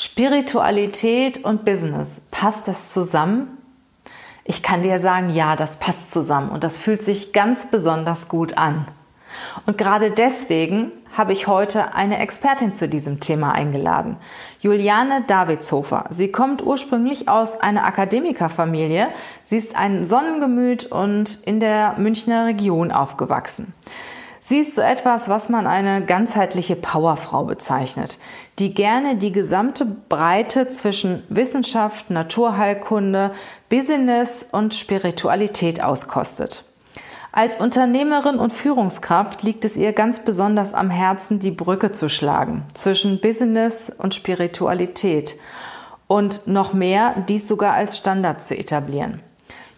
Spiritualität und Business, passt das zusammen? Ich kann dir sagen, ja, das passt zusammen und das fühlt sich ganz besonders gut an. Und gerade deswegen habe ich heute eine Expertin zu diesem Thema eingeladen. Juliane Davidshofer. Sie kommt ursprünglich aus einer Akademikerfamilie. Sie ist ein Sonnengemüt und in der Münchner Region aufgewachsen. Sie ist so etwas, was man eine ganzheitliche Powerfrau bezeichnet, die gerne die gesamte Breite zwischen Wissenschaft, Naturheilkunde, Business und Spiritualität auskostet. Als Unternehmerin und Führungskraft liegt es ihr ganz besonders am Herzen, die Brücke zu schlagen zwischen Business und Spiritualität und noch mehr, dies sogar als Standard zu etablieren.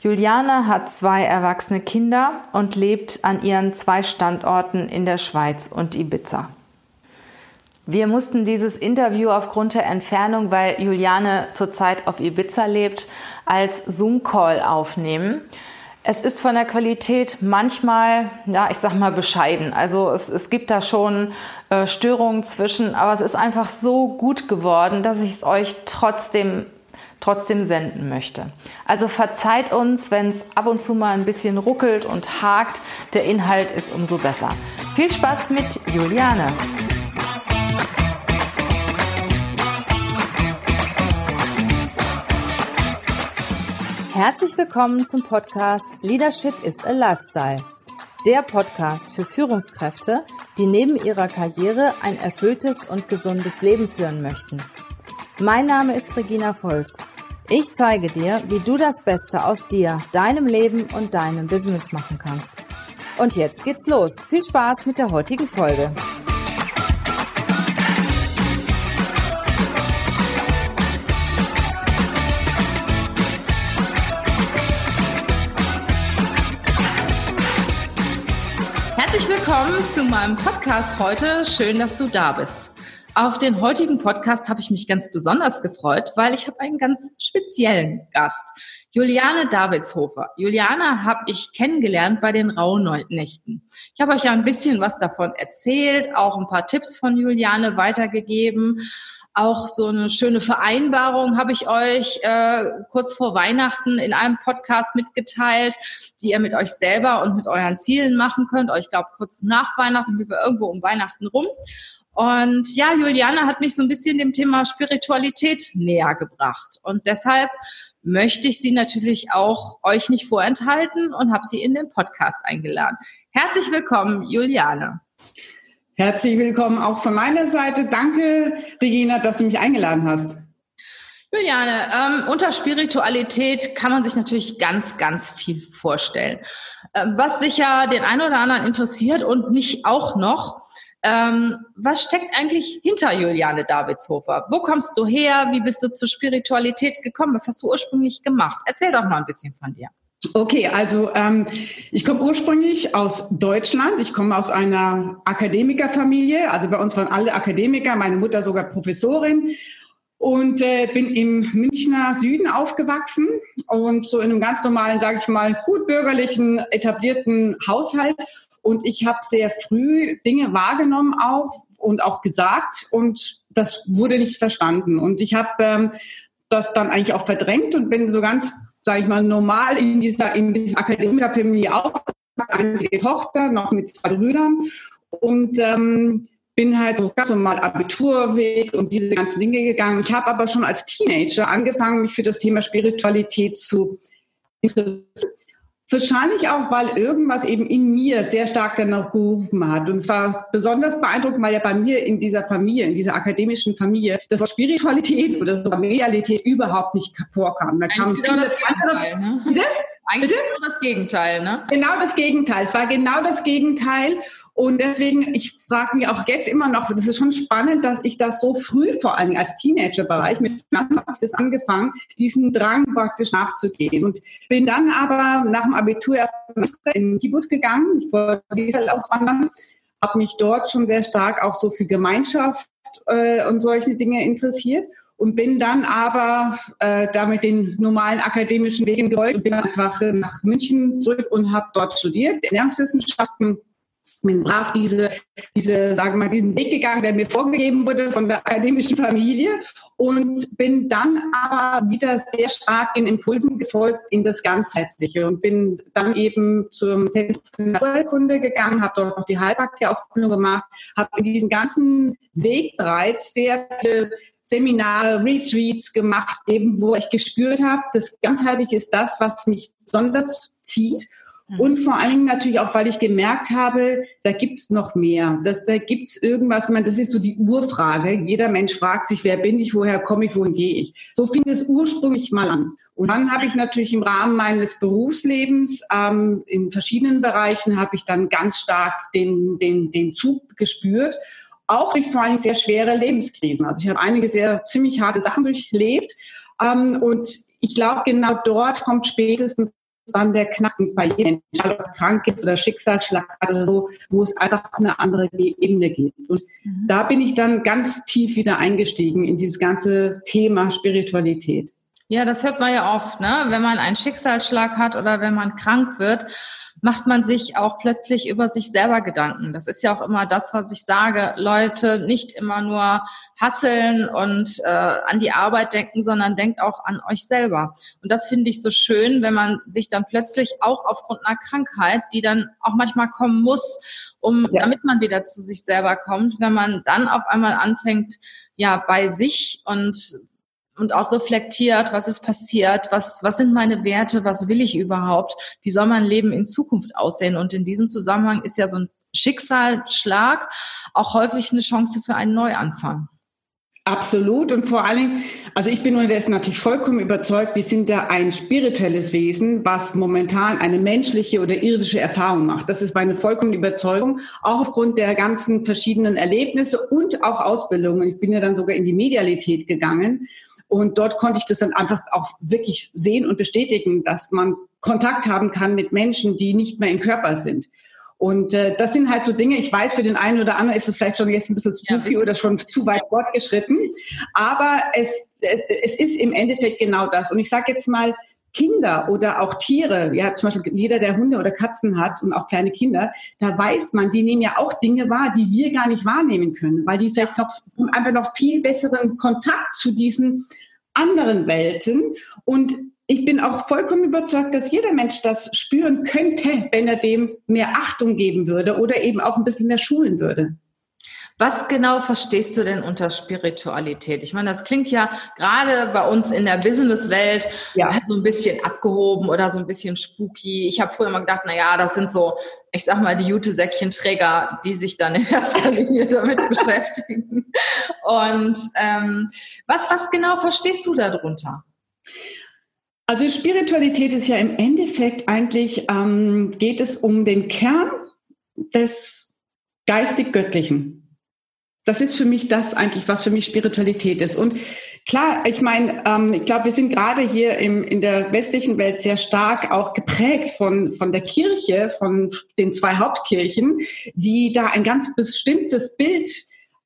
Juliane hat zwei erwachsene Kinder und lebt an ihren zwei Standorten in der Schweiz und Ibiza. Wir mussten dieses Interview aufgrund der Entfernung, weil Juliane zurzeit auf Ibiza lebt, als Zoom-Call aufnehmen. Es ist von der Qualität manchmal, ja, ich sag mal bescheiden. Also es, es gibt da schon äh, Störungen zwischen, aber es ist einfach so gut geworden, dass ich es euch trotzdem trotzdem senden möchte. Also verzeiht uns, wenn es ab und zu mal ein bisschen ruckelt und hakt. Der Inhalt ist umso besser. Viel Spaß mit Juliane. Herzlich willkommen zum Podcast Leadership is a Lifestyle. Der Podcast für Führungskräfte, die neben ihrer Karriere ein erfülltes und gesundes Leben führen möchten. Mein Name ist Regina Volz ich zeige dir, wie du das Beste aus dir, deinem Leben und deinem Business machen kannst. Und jetzt geht's los. Viel Spaß mit der heutigen Folge. Herzlich willkommen zu meinem Podcast heute. Schön, dass du da bist. Auf den heutigen Podcast habe ich mich ganz besonders gefreut, weil ich habe einen ganz speziellen Gast, Juliane Davidshofer. Juliane habe ich kennengelernt bei den Rauhnächten. Ich habe euch ja ein bisschen was davon erzählt, auch ein paar Tipps von Juliane weitergegeben. Auch so eine schöne Vereinbarung habe ich euch äh, kurz vor Weihnachten in einem Podcast mitgeteilt, die ihr mit euch selber und mit euren Zielen machen könnt. Ich glaube, kurz nach Weihnachten, wie wir irgendwo um Weihnachten rum. Und ja, Juliane hat mich so ein bisschen dem Thema Spiritualität näher gebracht. Und deshalb möchte ich sie natürlich auch euch nicht vorenthalten und habe sie in den Podcast eingeladen. Herzlich willkommen, Juliane. Herzlich willkommen auch von meiner Seite. Danke, Regina, dass du mich eingeladen hast. Juliane, ähm, unter Spiritualität kann man sich natürlich ganz, ganz viel vorstellen. Ähm, was sicher den einen oder anderen interessiert und mich auch noch, ähm, was steckt eigentlich hinter Juliane Davidshofer? Wo kommst du her? Wie bist du zur Spiritualität gekommen? Was hast du ursprünglich gemacht? Erzähl doch mal ein bisschen von dir. Okay, also ähm, ich komme ursprünglich aus Deutschland. Ich komme aus einer Akademikerfamilie. Also bei uns waren alle Akademiker, meine Mutter sogar Professorin. Und äh, bin im Münchner Süden aufgewachsen und so in einem ganz normalen, sage ich mal, gut bürgerlichen, etablierten Haushalt und ich habe sehr früh Dinge wahrgenommen auch und auch gesagt und das wurde nicht verstanden. Und ich habe ähm, das dann eigentlich auch verdrängt und bin so ganz, sage ich mal, normal in dieser, in dieser Akademikerfamilie aufgewachsen, einzige Tochter, noch mit zwei Brüdern. Und ähm, bin halt so ganz normal Abiturweg und diese ganzen Dinge gegangen. Ich habe aber schon als Teenager angefangen, mich für das Thema Spiritualität zu interessieren Wahrscheinlich auch, weil irgendwas eben in mir sehr stark dann noch gerufen hat. Und es war besonders beeindruckend, weil ja bei mir in dieser Familie, in dieser akademischen Familie, das Wort Spiritualität oder sogar Medialität überhaupt nicht vorkam. Da kam genau das Gegenteil, ne? Eigentlich Bitte? genau das Gegenteil, ne? Genau das Gegenteil. Es war genau das Gegenteil. Und deswegen, ich frage mich auch jetzt immer noch, das ist schon spannend, dass ich das so früh, vor allem als Teenagerbereich, mit habe ich das angefangen, diesen Drang praktisch nachzugehen. Und bin dann aber nach dem Abitur erst in Kibbutz gegangen. Ich wollte Israel auswandern, habe mich dort schon sehr stark auch so für Gemeinschaft äh, und solche Dinge interessiert und bin dann aber äh, damit den normalen akademischen Wegen gefolgt und bin einfach nach München zurück und habe dort studiert, Ernährungswissenschaften bin brav diese, diese, sagen wir mal, diesen Weg gegangen, der mir vorgegeben wurde von der akademischen Familie und bin dann aber wieder sehr stark den Impulsen gefolgt in das Ganzheitliche und bin dann eben zum Zentrum für gegangen, habe dort noch die Heilpraktiker-Ausbildung gemacht, habe in diesem ganzen Weg bereits sehr viele Seminare, Retreats gemacht, eben wo ich gespürt habe, das Ganzheitliche ist das, was mich besonders zieht. Und vor allen Dingen natürlich auch, weil ich gemerkt habe, da gibt's noch mehr. Das, da gibt's irgendwas, man, das ist so die Urfrage. Jeder Mensch fragt sich, wer bin ich, woher komme ich, wohin gehe ich. So fing es ursprünglich mal an. Und dann habe ich natürlich im Rahmen meines Berufslebens ähm, in verschiedenen Bereichen habe ich dann ganz stark den, den, den Zug gespürt. Auch durch vor allem sehr schwere Lebenskrisen. Also ich habe einige sehr ziemlich harte Sachen durchlebt. Ähm, und ich glaube, genau dort kommt spätestens dann der Knacken bei jedem, ob er krank ist oder Schicksalsschlag oder so, wo es einfach eine andere Ebene geht. Und mhm. da bin ich dann ganz tief wieder eingestiegen in dieses ganze Thema Spiritualität. Ja, das hört man ja oft, ne? Wenn man einen Schicksalsschlag hat oder wenn man krank wird, macht man sich auch plötzlich über sich selber Gedanken. Das ist ja auch immer das, was ich sage. Leute, nicht immer nur hasseln und äh, an die Arbeit denken, sondern denkt auch an euch selber. Und das finde ich so schön, wenn man sich dann plötzlich auch aufgrund einer Krankheit, die dann auch manchmal kommen muss, um, ja. damit man wieder zu sich selber kommt, wenn man dann auf einmal anfängt, ja, bei sich und und auch reflektiert, was ist passiert, was, was sind meine Werte, was will ich überhaupt, wie soll mein Leben in Zukunft aussehen. Und in diesem Zusammenhang ist ja so ein Schicksalsschlag auch häufig eine Chance für einen Neuanfang. Absolut und vor allen Dingen, also ich bin unterdessen natürlich vollkommen überzeugt, wir sind ja ein spirituelles Wesen, was momentan eine menschliche oder irdische Erfahrung macht. Das ist meine vollkommene Überzeugung, auch aufgrund der ganzen verschiedenen Erlebnisse und auch Ausbildungen. Ich bin ja dann sogar in die Medialität gegangen und dort konnte ich das dann einfach auch wirklich sehen und bestätigen, dass man Kontakt haben kann mit Menschen, die nicht mehr im Körper sind. Und äh, das sind halt so Dinge, ich weiß, für den einen oder anderen ist es vielleicht schon jetzt ein bisschen spooky ja, oder schon zu weit fortgeschritten, aber es, es ist im Endeffekt genau das. Und ich sage jetzt mal, Kinder oder auch Tiere, ja, zum Beispiel jeder, der Hunde oder Katzen hat und auch kleine Kinder, da weiß man, die nehmen ja auch Dinge wahr, die wir gar nicht wahrnehmen können, weil die vielleicht noch einfach noch viel besseren Kontakt zu diesen anderen Welten und ich bin auch vollkommen überzeugt, dass jeder Mensch das spüren könnte, wenn er dem mehr Achtung geben würde oder eben auch ein bisschen mehr schulen würde. Was genau verstehst du denn unter Spiritualität? Ich meine, das klingt ja gerade bei uns in der Businesswelt ja. so ein bisschen abgehoben oder so ein bisschen spooky. Ich habe früher immer gedacht, na ja, das sind so, ich sag mal, die Jute-Säckchen-Träger, die sich dann in erster Linie damit beschäftigen. Und ähm, was, was genau verstehst du darunter? Also Spiritualität ist ja im Endeffekt eigentlich, ähm, geht es um den Kern des geistig-göttlichen. Das ist für mich das eigentlich, was für mich Spiritualität ist. Und klar, ich meine, ähm, ich glaube, wir sind gerade hier im, in der westlichen Welt sehr stark auch geprägt von, von der Kirche, von den zwei Hauptkirchen, die da ein ganz bestimmtes Bild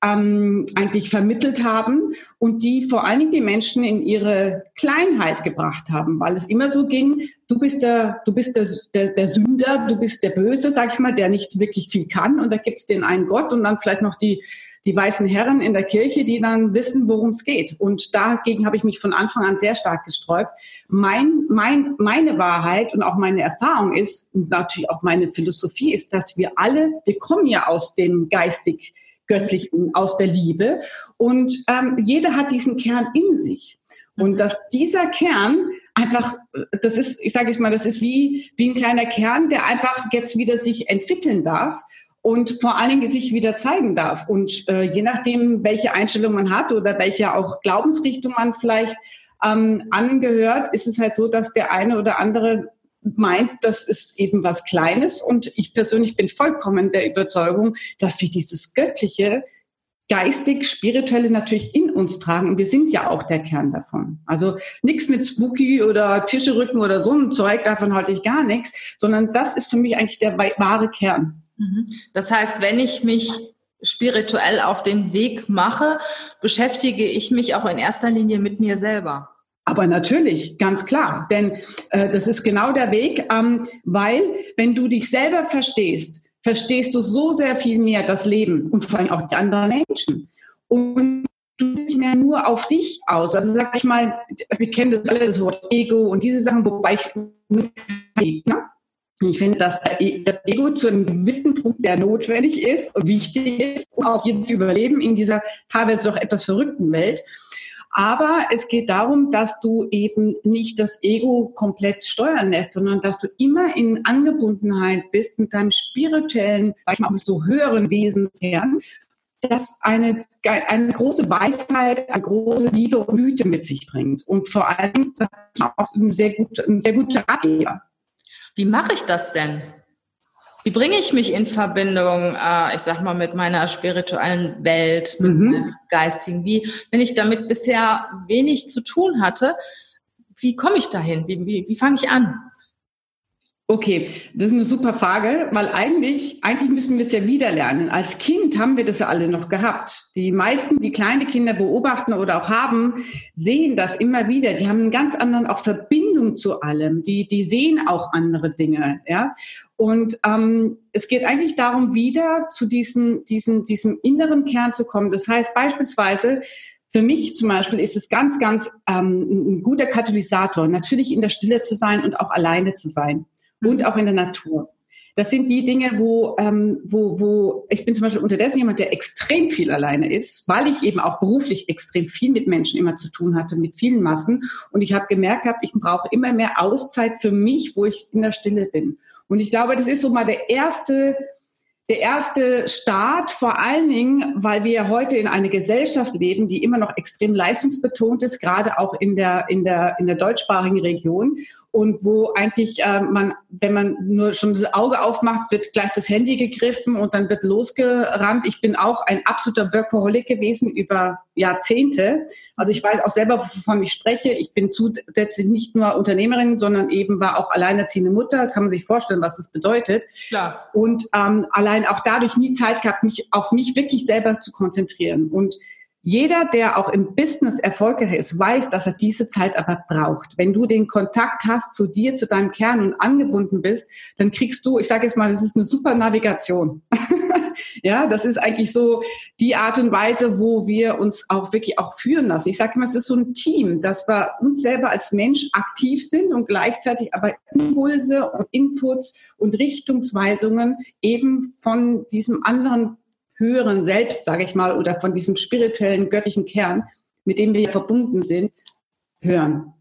ähm, eigentlich vermittelt haben und die vor allen Dingen die Menschen in ihre Kleinheit gebracht haben, weil es immer so ging, du bist der, du bist der, der, der Sünder, du bist der Böse, sag ich mal, der nicht wirklich viel kann und da gibt's den einen Gott und dann vielleicht noch die die weißen Herren in der Kirche, die dann wissen, worum es geht. Und dagegen habe ich mich von Anfang an sehr stark gesträubt. Mein, mein, meine Wahrheit und auch meine Erfahrung ist, und natürlich auch meine Philosophie ist, dass wir alle, wir kommen ja aus dem geistig Göttlichen, aus der Liebe. Und ähm, jeder hat diesen Kern in sich. Und mhm. dass dieser Kern einfach, das ist, ich sage jetzt mal, das ist wie, wie ein kleiner Kern, der einfach jetzt wieder sich entwickeln darf und vor allen Dingen sich wieder zeigen darf. Und äh, je nachdem, welche Einstellung man hat oder welche auch Glaubensrichtung man vielleicht ähm, angehört, ist es halt so, dass der eine oder andere meint, das ist eben was Kleines. Und ich persönlich bin vollkommen der Überzeugung, dass wir dieses Göttliche, geistig, spirituelle natürlich in uns tragen. Und wir sind ja auch der Kern davon. Also nichts mit Spooky oder Tischerücken oder so ein Zeug, davon halte ich gar nichts, sondern das ist für mich eigentlich der wahre Kern. Mhm. Das heißt, wenn ich mich spirituell auf den Weg mache, beschäftige ich mich auch in erster Linie mit mir selber. Aber natürlich, ganz klar, denn äh, das ist genau der Weg, ähm, weil wenn du dich selber verstehst, verstehst du so sehr viel mehr das Leben und vor allem auch die anderen Menschen. Und du bist nicht mehr nur auf dich aus. Also sag ich mal, wir kennen das alle, das Wort Ego und diese Sachen, wobei ich, ne? Ich finde, dass das Ego zu einem gewissen Punkt sehr notwendig ist und wichtig ist, um auch zu überleben in dieser teilweise doch etwas verrückten Welt. Aber es geht darum, dass du eben nicht das Ego komplett steuern lässt, sondern dass du immer in Angebundenheit bist mit deinem spirituellen, sag ich mal, so höheren Wesenskern, das eine, eine große Weisheit, eine große Liebe und Güte mit sich bringt. Und vor allem auch ein sehr, gut, ein sehr guter Ratgeber. Wie mache ich das denn? Wie bringe ich mich in Verbindung, äh, ich sag mal, mit meiner spirituellen Welt, mit mhm. meinem geistigen? Wie, wenn ich damit bisher wenig zu tun hatte, wie komme ich dahin? Wie, wie, wie fange ich an? Okay, das ist eine super Frage, weil eigentlich, eigentlich müssen wir es ja wieder lernen. Als Kind haben wir das ja alle noch gehabt. Die meisten, die kleine Kinder beobachten oder auch haben, sehen das immer wieder. Die haben einen ganz anderen auch Verbindung zu allem. Die, die sehen auch andere Dinge, ja. Und ähm, es geht eigentlich darum, wieder zu diesem, diesem, diesem inneren Kern zu kommen. Das heißt beispielsweise, für mich zum Beispiel ist es ganz, ganz ähm, ein guter Katalysator, natürlich in der Stille zu sein und auch alleine zu sein und auch in der Natur. Das sind die Dinge, wo, ähm, wo, wo ich bin zum Beispiel unterdessen jemand, der extrem viel alleine ist, weil ich eben auch beruflich extrem viel mit Menschen immer zu tun hatte, mit vielen Massen. Und ich habe gemerkt, hab, ich brauche immer mehr Auszeit für mich, wo ich in der Stille bin. Und ich glaube, das ist so mal der erste der erste Start, vor allen Dingen, weil wir heute in einer Gesellschaft leben, die immer noch extrem leistungsbetont ist, gerade auch in der, in der, in der deutschsprachigen Region und wo eigentlich äh, man, wenn man nur schon das Auge aufmacht, wird gleich das Handy gegriffen und dann wird losgerannt. Ich bin auch ein absoluter Workaholic gewesen über Jahrzehnte. Also ich weiß auch selber, wovon ich spreche. Ich bin zusätzlich nicht nur Unternehmerin, sondern eben war auch alleinerziehende Mutter. Kann man sich vorstellen, was das bedeutet. Klar. Und ähm, allein auch dadurch nie Zeit gehabt, mich auf mich wirklich selber zu konzentrieren. Und jeder, der auch im Business erfolgreich ist, weiß, dass er diese Zeit aber braucht. Wenn du den Kontakt hast zu dir, zu deinem Kern und angebunden bist, dann kriegst du, ich sage jetzt mal, das ist eine super Navigation. ja, das ist eigentlich so die Art und Weise, wo wir uns auch wirklich auch führen lassen. Ich sage immer, es ist so ein Team, dass wir uns selber als Mensch aktiv sind und gleichzeitig aber Impulse und Inputs und Richtungsweisungen eben von diesem anderen höheren Selbst, sage ich mal, oder von diesem spirituellen, göttlichen Kern, mit dem wir verbunden sind, hören.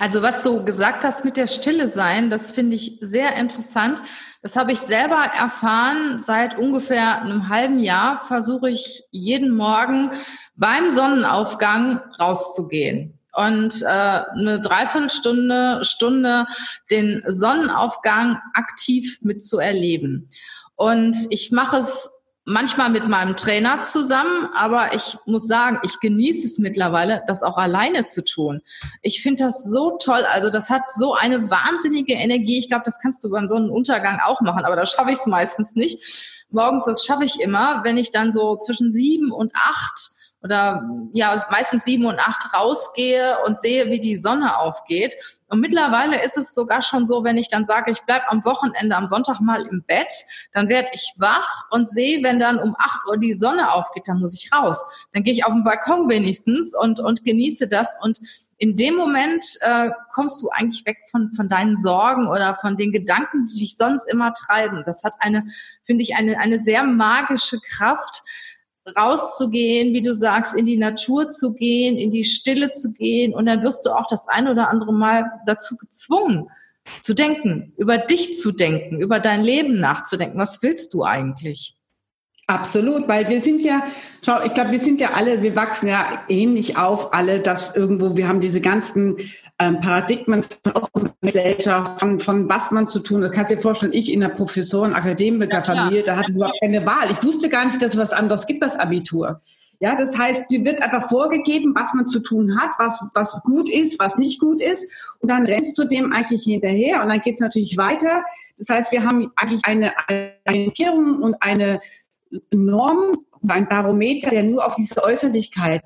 Also was du gesagt hast mit der Stille sein, das finde ich sehr interessant. Das habe ich selber erfahren. Seit ungefähr einem halben Jahr versuche ich jeden Morgen beim Sonnenaufgang rauszugehen und äh, eine Dreiviertelstunde, Stunde den Sonnenaufgang aktiv mitzuerleben. Und ich mache es manchmal mit meinem Trainer zusammen, aber ich muss sagen, ich genieße es mittlerweile, das auch alleine zu tun. Ich finde das so toll. Also das hat so eine wahnsinnige Energie. Ich glaube, das kannst du beim Sonnenuntergang auch machen, aber da schaffe ich es meistens nicht. Morgens, das schaffe ich immer, wenn ich dann so zwischen sieben und acht oder ja meistens sieben und acht rausgehe und sehe, wie die Sonne aufgeht. Und mittlerweile ist es sogar schon so, wenn ich dann sage, ich bleib am Wochenende am Sonntag mal im Bett, dann werde ich wach und sehe, wenn dann um acht Uhr die Sonne aufgeht, dann muss ich raus. Dann gehe ich auf den Balkon wenigstens und, und genieße das. Und in dem Moment äh, kommst du eigentlich weg von, von deinen Sorgen oder von den Gedanken, die dich sonst immer treiben. Das hat eine, finde ich, eine, eine sehr magische Kraft rauszugehen, wie du sagst, in die Natur zu gehen, in die Stille zu gehen und dann wirst du auch das ein oder andere Mal dazu gezwungen, zu denken, über dich zu denken, über dein Leben nachzudenken. Was willst du eigentlich? Absolut, weil wir sind ja, schau, ich glaube, wir sind ja alle, wir wachsen ja ähnlich auf, alle, dass irgendwo, wir haben diese ganzen ähm, Paradigmen von Gesellschaft, von, von was man zu tun hat. Kannst dir vorstellen, ich in einer Professoren-, Akademikerfamilie, da hatte ich überhaupt keine Wahl. Ich wusste gar nicht, dass es was anderes gibt als Abitur. Ja, das heißt, dir wird einfach vorgegeben, was man zu tun hat, was, was gut ist, was nicht gut ist. Und dann rennst du dem eigentlich hinterher und dann geht es natürlich weiter. Das heißt, wir haben eigentlich eine Orientierung und eine Norm, ein Barometer, der nur auf diese Äußerlichkeit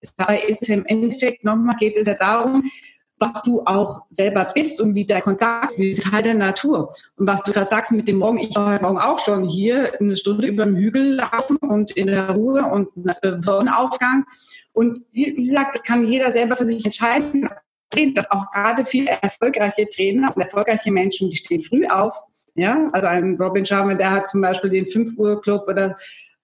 ist. Dabei ist es im Endeffekt nochmal geht es ja darum, was du auch selber bist und wie der Kontakt, wie Teil der Natur. Und was du gerade sagst mit dem Morgen, ich war heute Morgen auch schon hier eine Stunde über dem Hügel laufen und in der Ruhe und Sonnenaufgang. Und wie gesagt, das kann jeder selber für sich entscheiden. Dass auch gerade viele erfolgreiche Trainer und erfolgreiche Menschen, die stehen früh auf. Ja, also ein Robin Sharma, der hat zum Beispiel den 5 Uhr Club oder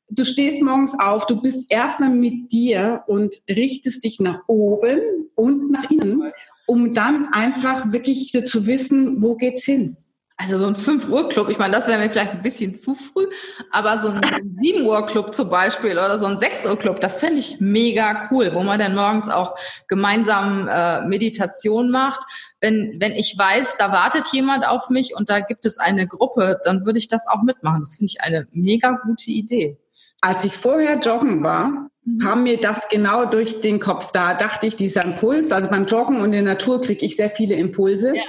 du stehst morgens auf, du bist erstmal mit dir und richtest dich nach oben und nach innen, um dann einfach wirklich zu wissen, wo geht's hin. Also so ein 5 Uhr Club, ich meine, das wäre mir vielleicht ein bisschen zu früh, aber so ein 7 Uhr Club zum Beispiel oder so ein 6 Uhr Club, das fände ich mega cool, wo man dann morgens auch gemeinsam äh, Meditation macht. Wenn, wenn ich weiß, da wartet jemand auf mich und da gibt es eine Gruppe, dann würde ich das auch mitmachen. Das finde ich eine mega gute Idee. Als ich vorher joggen war, mhm. kam mir das genau durch den Kopf. Da dachte ich, dieser Impuls, also beim Joggen und in der Natur kriege ich sehr viele Impulse. Ja.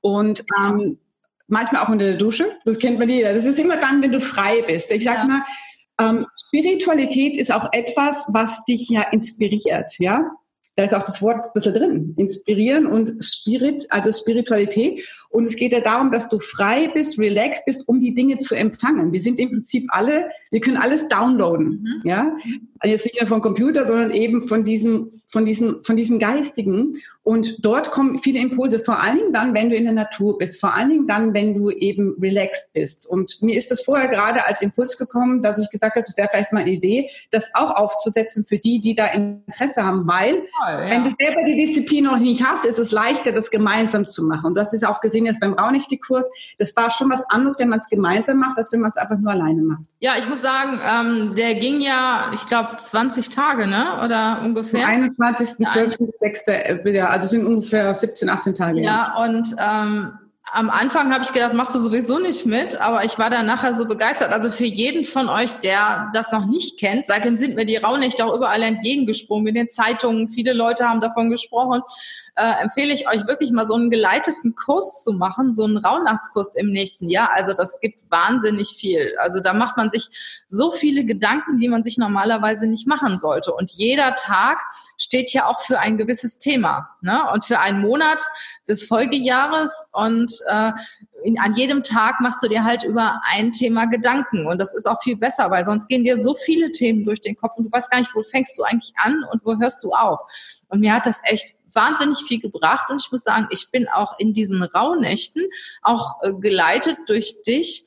Und ähm, manchmal auch unter der Dusche. Das kennt man jeder. Das ist immer dann, wenn du frei bist. Ich sag ja. mal, ähm, Spiritualität ist auch etwas, was dich ja inspiriert, ja da ist auch das Wort ein bisschen drin. Inspirieren und Spirit, also Spiritualität. Und es geht ja darum, dass du frei bist, relaxed bist, um die Dinge zu empfangen. Wir sind im Prinzip alle, wir können alles downloaden. Mhm. Ja? Jetzt nicht nur vom Computer, sondern eben von diesem, von diesem, von diesem Geistigen. Und dort kommen viele Impulse, vor allen Dingen dann, wenn du in der Natur bist, vor allen Dingen dann, wenn du eben relaxed bist. Und mir ist das vorher gerade als Impuls gekommen, dass ich gesagt habe, das wäre vielleicht mal eine Idee, das auch aufzusetzen für die, die da Interesse haben, weil ja. wenn du selber die Disziplin noch nicht hast, ist es leichter, das gemeinsam zu machen. Und du hast es auch gesehen jetzt beim Raunichte-Kurs, das war schon was anderes, wenn man es gemeinsam macht, als wenn man es einfach nur alleine macht. Ja, ich muss sagen, ähm, der ging ja, ich glaube, 20 Tage, ne? Oder ungefähr? 21.12.6. Ja, also sind ungefähr 17, 18 Tage. Ja, ja. und ähm, am Anfang habe ich gedacht, machst du sowieso nicht mit, aber ich war dann nachher so begeistert. Also für jeden von euch, der das noch nicht kennt, seitdem sind mir die Raunächte auch überall entgegengesprungen, in den Zeitungen, viele Leute haben davon gesprochen äh, empfehle ich euch wirklich mal so einen geleiteten Kurs zu machen, so einen Rauhnachtskurs im nächsten Jahr. Also das gibt wahnsinnig viel. Also da macht man sich so viele Gedanken, die man sich normalerweise nicht machen sollte. Und jeder Tag steht ja auch für ein gewisses Thema ne? und für einen Monat des Folgejahres und äh, in, an jedem Tag machst du dir halt über ein Thema Gedanken und das ist auch viel besser, weil sonst gehen dir so viele Themen durch den Kopf und du weißt gar nicht, wo fängst du eigentlich an und wo hörst du auf. Und mir hat das echt wahnsinnig viel gebracht und ich muss sagen, ich bin auch in diesen Rauhnächten auch äh, geleitet durch dich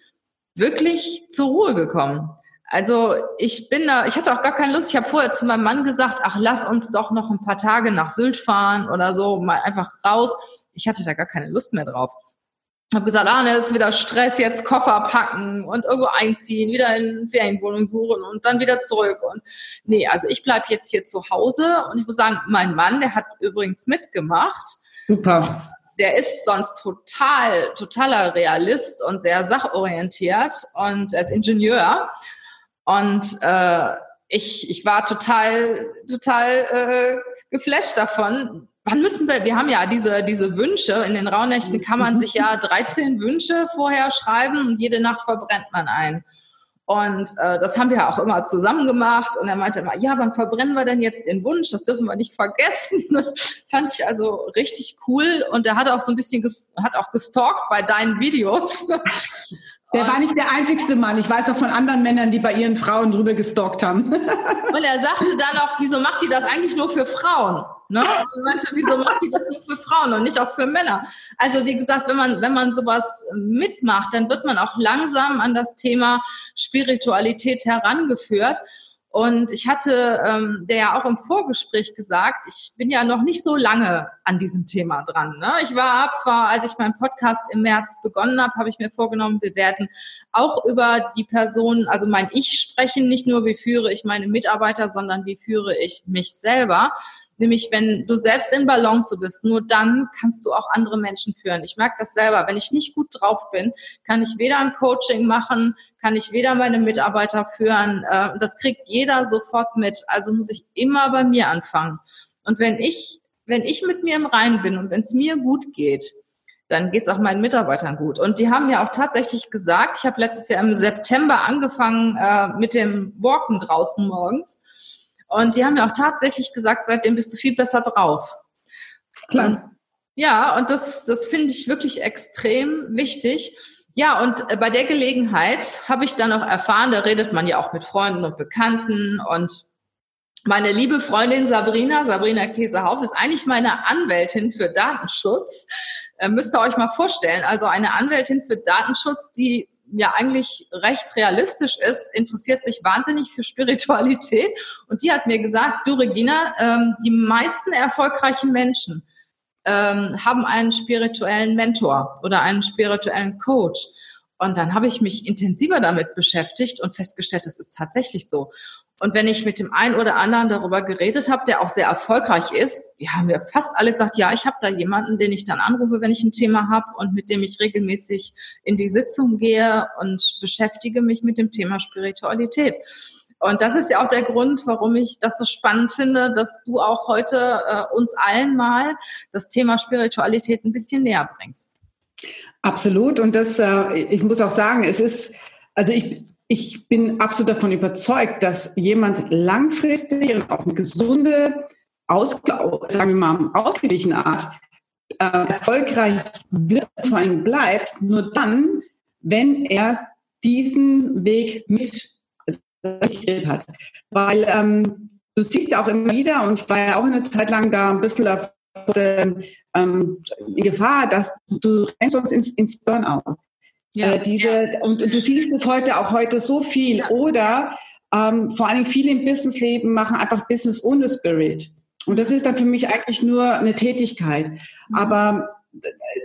wirklich zur Ruhe gekommen. Also ich bin da, ich hatte auch gar keine Lust. Ich habe vorher zu meinem Mann gesagt, ach, lass uns doch noch ein paar Tage nach Sylt fahren oder so, mal einfach raus. Ich hatte da gar keine Lust mehr drauf habe gesagt, ah, ne, ist wieder Stress, jetzt Koffer packen und irgendwo einziehen, wieder in Ferienwohnung suchen und dann wieder zurück. Und nee, also ich bleib jetzt hier zu Hause und ich muss sagen, mein Mann, der hat übrigens mitgemacht. Super. Der ist sonst total, totaler Realist und sehr sachorientiert und er ist Ingenieur. Und äh, ich, ich war total, total äh, geflasht davon, wann müssen wir, wir haben ja diese, diese Wünsche, in den Raunächten kann man sich ja 13 Wünsche vorher schreiben und jede Nacht verbrennt man einen. Und äh, das haben wir auch immer zusammen gemacht. Und er meinte immer, ja, wann verbrennen wir denn jetzt den Wunsch? Das dürfen wir nicht vergessen. Fand ich also richtig cool. Und er hat auch so ein bisschen, hat auch gestalkt bei deinen Videos. Der war nicht der einzigste Mann. Ich weiß noch von anderen Männern, die bei ihren Frauen drüber gestalkt haben. Und er sagte dann auch, wieso macht die das eigentlich nur für Frauen? Ne? Und meinte, wieso macht die das nur für Frauen und nicht auch für Männer? Also wie gesagt, wenn man, wenn man sowas mitmacht, dann wird man auch langsam an das Thema Spiritualität herangeführt. Und ich hatte ähm, der ja auch im Vorgespräch gesagt, ich bin ja noch nicht so lange an diesem Thema dran. Ne? Ich war zwar, als ich meinen Podcast im März begonnen habe, habe ich mir vorgenommen, wir werden auch über die Person, also mein Ich sprechen, nicht nur wie führe ich meine Mitarbeiter, sondern wie führe ich mich selber. Nämlich, wenn du selbst in Balance bist, nur dann kannst du auch andere Menschen führen. Ich merke das selber. Wenn ich nicht gut drauf bin, kann ich weder ein Coaching machen, kann ich weder meine Mitarbeiter führen. Äh, das kriegt jeder sofort mit. Also muss ich immer bei mir anfangen. Und wenn ich, wenn ich mit mir im Rein bin und wenn es mir gut geht, dann geht es auch meinen Mitarbeitern gut. Und die haben ja auch tatsächlich gesagt, ich habe letztes Jahr im September angefangen äh, mit dem Walken draußen morgens. Und die haben ja auch tatsächlich gesagt, seitdem bist du viel besser drauf. Klar. Ja, und das, das finde ich wirklich extrem wichtig. Ja, und äh, bei der Gelegenheit habe ich dann auch erfahren, da redet man ja auch mit Freunden und Bekannten und meine liebe Freundin Sabrina, Sabrina Käsehaus, ist eigentlich meine Anwältin für Datenschutz. Äh, müsst ihr euch mal vorstellen. Also eine Anwältin für Datenschutz, die ja eigentlich recht realistisch ist, interessiert sich wahnsinnig für Spiritualität. Und die hat mir gesagt, du Regina, ähm, die meisten erfolgreichen Menschen ähm, haben einen spirituellen Mentor oder einen spirituellen Coach. Und dann habe ich mich intensiver damit beschäftigt und festgestellt, es ist tatsächlich so. Und wenn ich mit dem einen oder anderen darüber geredet habe, der auch sehr erfolgreich ist, die haben mir fast alle gesagt, ja, ich habe da jemanden, den ich dann anrufe, wenn ich ein Thema habe und mit dem ich regelmäßig in die Sitzung gehe und beschäftige mich mit dem Thema Spiritualität. Und das ist ja auch der Grund, warum ich das so spannend finde, dass du auch heute äh, uns allen mal das Thema Spiritualität ein bisschen näher bringst. Absolut. Und das, äh, ich muss auch sagen, es ist, also ich, ich bin absolut davon überzeugt, dass jemand langfristig und auf eine gesunde, aus, sagen wir mal, ausgeglichene Art äh, erfolgreich wird, vor allem bleibt, nur dann, wenn er diesen Weg mit hat. Weil ähm, du siehst ja auch immer wieder, und ich war ja auch eine Zeit lang da ein bisschen auf, ähm, in Gefahr, dass du rennst uns ins, ins Burnout. Ja, äh, diese, ja. und, und, du siehst es heute auch heute so viel. Ja. Oder ähm, vor allem viele im Businessleben machen einfach Business ohne Spirit. Und das ist dann für mich eigentlich nur eine Tätigkeit. Mhm. Aber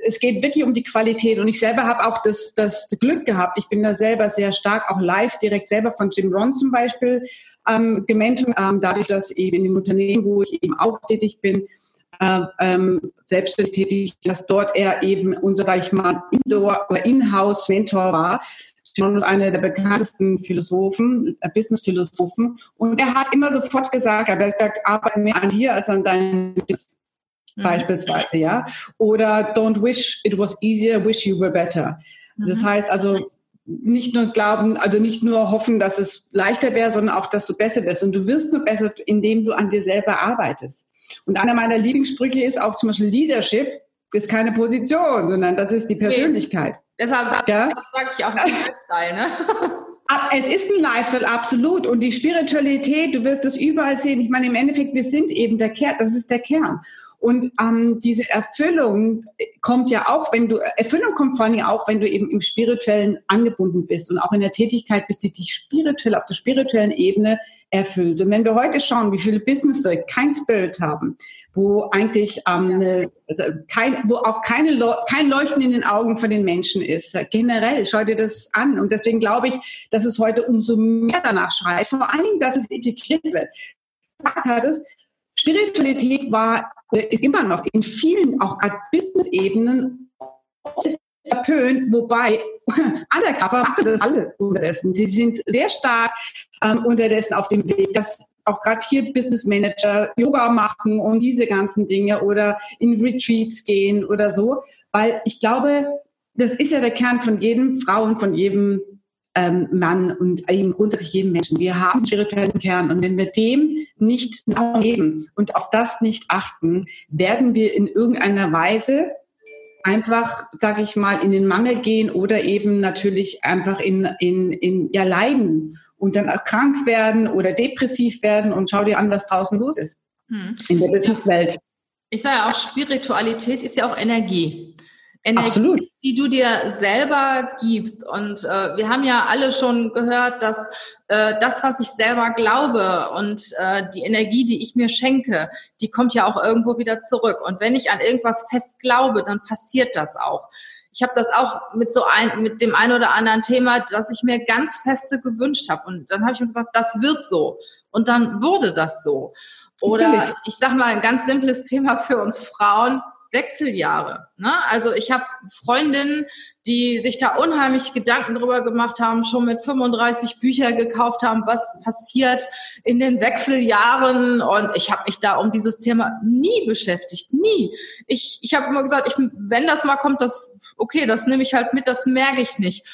es geht wirklich um die Qualität. Und ich selber habe auch das, das Glück gehabt. Ich bin da selber sehr stark, auch live direkt selber von Jim Ron zum Beispiel ähm, gementored, ähm, dadurch, dass eben in dem Unternehmen, wo ich eben auch tätig bin, äh, ähm, selbstständig tätig, dass dort er eben unser, sag ich mal, Indoor- oder In-House-Mentor war. Schon einer der bekanntesten Philosophen, äh, Business-Philosophen. Und er hat immer sofort gesagt, er hat gesagt, arbeite mehr an dir als an deinem Business. Mhm. Beispielsweise, ja. Oder don't wish it was easier, wish you were better. Mhm. Das heißt also, nicht nur glauben, also nicht nur hoffen, dass es leichter wäre, sondern auch, dass du besser wirst. Und du wirst nur besser, indem du an dir selber arbeitest. Und einer meiner Lieblingssprüche ist auch zum Beispiel Leadership ist keine Position, sondern das ist die Persönlichkeit. Okay. Deshalb, ja? sage ich auch Lifestyle, ne? Es ist ein Lifestyle, absolut. Und die Spiritualität, du wirst es überall sehen. Ich meine, im Endeffekt, wir sind eben der Kern, das ist der Kern. Und ähm, diese Erfüllung kommt ja auch, wenn du, Erfüllung kommt vor allem auch, wenn du eben im Spirituellen angebunden bist und auch in der Tätigkeit bist, die dich spirituell auf der spirituellen Ebene erfüllt. Und wenn wir heute schauen, wie viele Businesses kein Spirit haben, wo eigentlich ähm, eine, also kein, wo auch keine kein Leuchten in den Augen von den Menschen ist. Generell, schau dir das an. Und deswegen glaube ich, dass es heute umso mehr danach schreit, vor allen Dingen, dass es integriert wird. Gesagt hat es, Spiritualität war, ist immer noch in vielen, auch gerade Business-Ebenen, verpönt, wobei Undercover machen das alle unterdessen. Sie sind sehr stark ähm, unterdessen auf dem Weg, dass auch gerade hier Business Manager Yoga machen und diese ganzen Dinge oder in Retreats gehen oder so, weil ich glaube, das ist ja der Kern von jedem Frau und von jedem ähm, Mann und eben grundsätzlich jedem Menschen. Wir haben einen spirituellen Kern und wenn wir dem nicht geben und auf das nicht achten, werden wir in irgendeiner Weise einfach, sage ich mal, in den Mangel gehen oder eben natürlich einfach in, in, in ja, leiden und dann auch krank werden oder depressiv werden und schau dir an, was draußen los ist hm. in der Businesswelt. Ich sage ja auch, Spiritualität ist ja auch Energie. Energie, Absolut. die du dir selber gibst. Und äh, wir haben ja alle schon gehört, dass äh, das, was ich selber glaube und äh, die Energie, die ich mir schenke, die kommt ja auch irgendwo wieder zurück. Und wenn ich an irgendwas fest glaube, dann passiert das auch. Ich habe das auch mit so ein, mit dem ein oder anderen Thema, das ich mir ganz feste gewünscht habe. Und dann habe ich mir gesagt, das wird so. Und dann wurde das so. Oder Natürlich. ich sage mal ein ganz simples Thema für uns Frauen Wechseljahre. Ne? Also ich habe Freundinnen, die sich da unheimlich Gedanken drüber gemacht haben, schon mit 35 Bücher gekauft haben, was passiert in den Wechseljahren. Und ich habe mich da um dieses Thema nie beschäftigt, nie. Ich, ich habe immer gesagt, ich, wenn das mal kommt, das okay, das nehme ich halt mit, das merke ich nicht.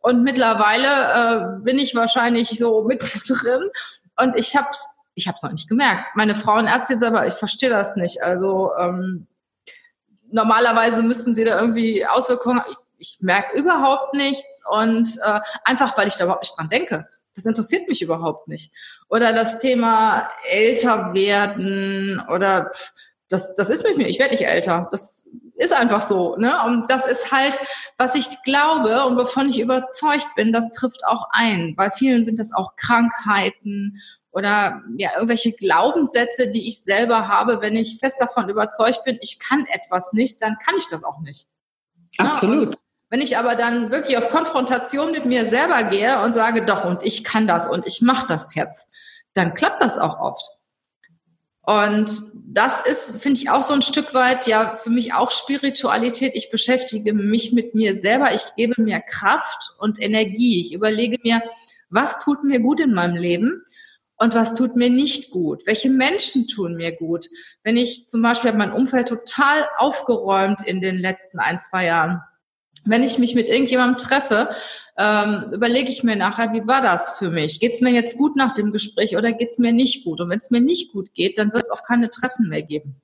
Und mittlerweile äh, bin ich wahrscheinlich so mit drin und ich habe ich habe es noch nicht gemerkt. Meine Frauenärztin sagt aber, ich verstehe das nicht. Also ähm, normalerweise müssten sie da irgendwie Auswirkungen. Ich, ich merke überhaupt nichts und äh, einfach, weil ich da überhaupt nicht dran denke. Das interessiert mich überhaupt nicht. Oder das Thema älter werden oder das, das ist mit mir. Ich werde nicht älter. Das ist einfach so. Ne? Und das ist halt, was ich glaube und wovon ich überzeugt bin, das trifft auch ein. Bei vielen sind das auch Krankheiten oder ja irgendwelche Glaubenssätze, die ich selber habe. Wenn ich fest davon überzeugt bin, ich kann etwas nicht, dann kann ich das auch nicht. Absolut. Ja, wenn ich aber dann wirklich auf Konfrontation mit mir selber gehe und sage, doch, und ich kann das und ich mache das jetzt, dann klappt das auch oft. Und das ist, finde ich, auch so ein Stück weit ja für mich auch Spiritualität. Ich beschäftige mich mit mir selber. Ich gebe mir Kraft und Energie. Ich überlege mir, was tut mir gut in meinem Leben und was tut mir nicht gut? Welche Menschen tun mir gut? Wenn ich zum Beispiel mein Umfeld total aufgeräumt in den letzten ein, zwei Jahren. Wenn ich mich mit irgendjemandem treffe, ähm, überlege ich mir nachher, wie war das für mich? Geht es mir jetzt gut nach dem Gespräch oder geht es mir nicht gut? Und wenn es mir nicht gut geht, dann wird es auch keine Treffen mehr geben.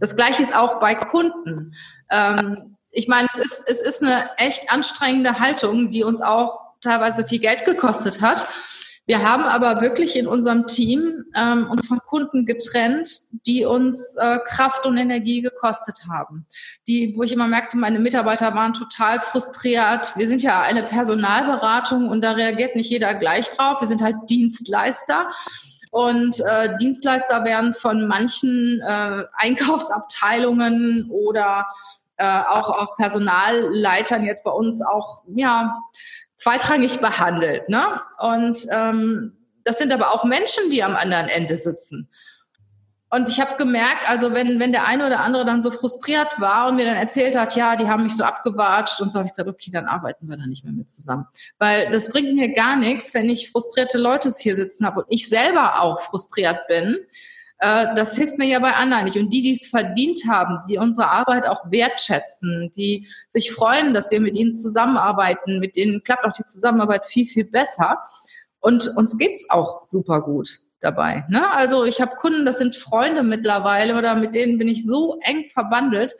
Das gleiche ist auch bei Kunden. Ähm, ich meine, es ist, es ist eine echt anstrengende Haltung, die uns auch teilweise viel Geld gekostet hat. Wir haben aber wirklich in unserem Team ähm, uns von Kunden getrennt, die uns äh, Kraft und Energie gekostet haben. Die, wo ich immer merkte, meine Mitarbeiter waren total frustriert. Wir sind ja eine Personalberatung und da reagiert nicht jeder gleich drauf. Wir sind halt Dienstleister. Und äh, Dienstleister werden von manchen äh, Einkaufsabteilungen oder äh, auch, auch Personalleitern jetzt bei uns auch ja zweitrangig behandelt. Ne? Und ähm, das sind aber auch Menschen, die am anderen Ende sitzen. Und ich habe gemerkt, also wenn, wenn der eine oder andere dann so frustriert war und mir dann erzählt hat, ja, die haben mich so abgewatscht und so, habe ich gesagt, okay, dann arbeiten wir da nicht mehr mit zusammen. Weil das bringt mir gar nichts, wenn ich frustrierte Leute hier sitzen habe und ich selber auch frustriert bin, äh, das hilft mir ja bei anderen nicht. Und die, die es verdient haben, die unsere Arbeit auch wertschätzen, die sich freuen, dass wir mit ihnen zusammenarbeiten, mit denen klappt auch die Zusammenarbeit viel, viel besser. Und uns geht's auch super gut dabei. Ne? Also ich habe Kunden, das sind Freunde mittlerweile oder mit denen bin ich so eng verbandelt.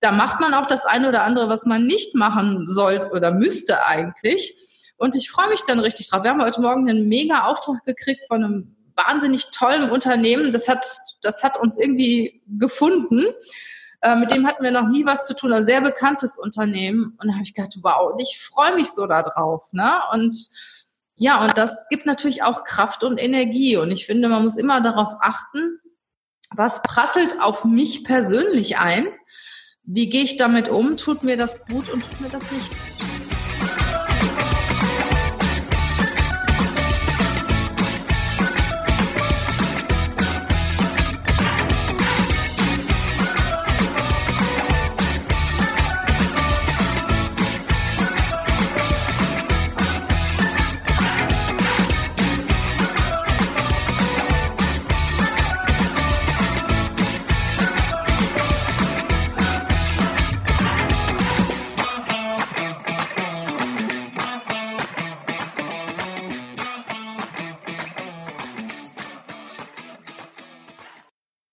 Da macht man auch das eine oder andere, was man nicht machen sollte oder müsste eigentlich. Und ich freue mich dann richtig drauf. Wir haben heute Morgen einen mega Auftrag gekriegt von einem wahnsinnig tollem Unternehmen. Das hat, das hat uns irgendwie gefunden. Äh, mit dem hatten wir noch nie was zu tun, ein sehr bekanntes Unternehmen. Und da habe ich gedacht, wow, ich freue mich so darauf. Ne? Und ja, und das gibt natürlich auch Kraft und Energie. Und ich finde, man muss immer darauf achten, was prasselt auf mich persönlich ein? Wie gehe ich damit um? Tut mir das gut und tut mir das nicht gut?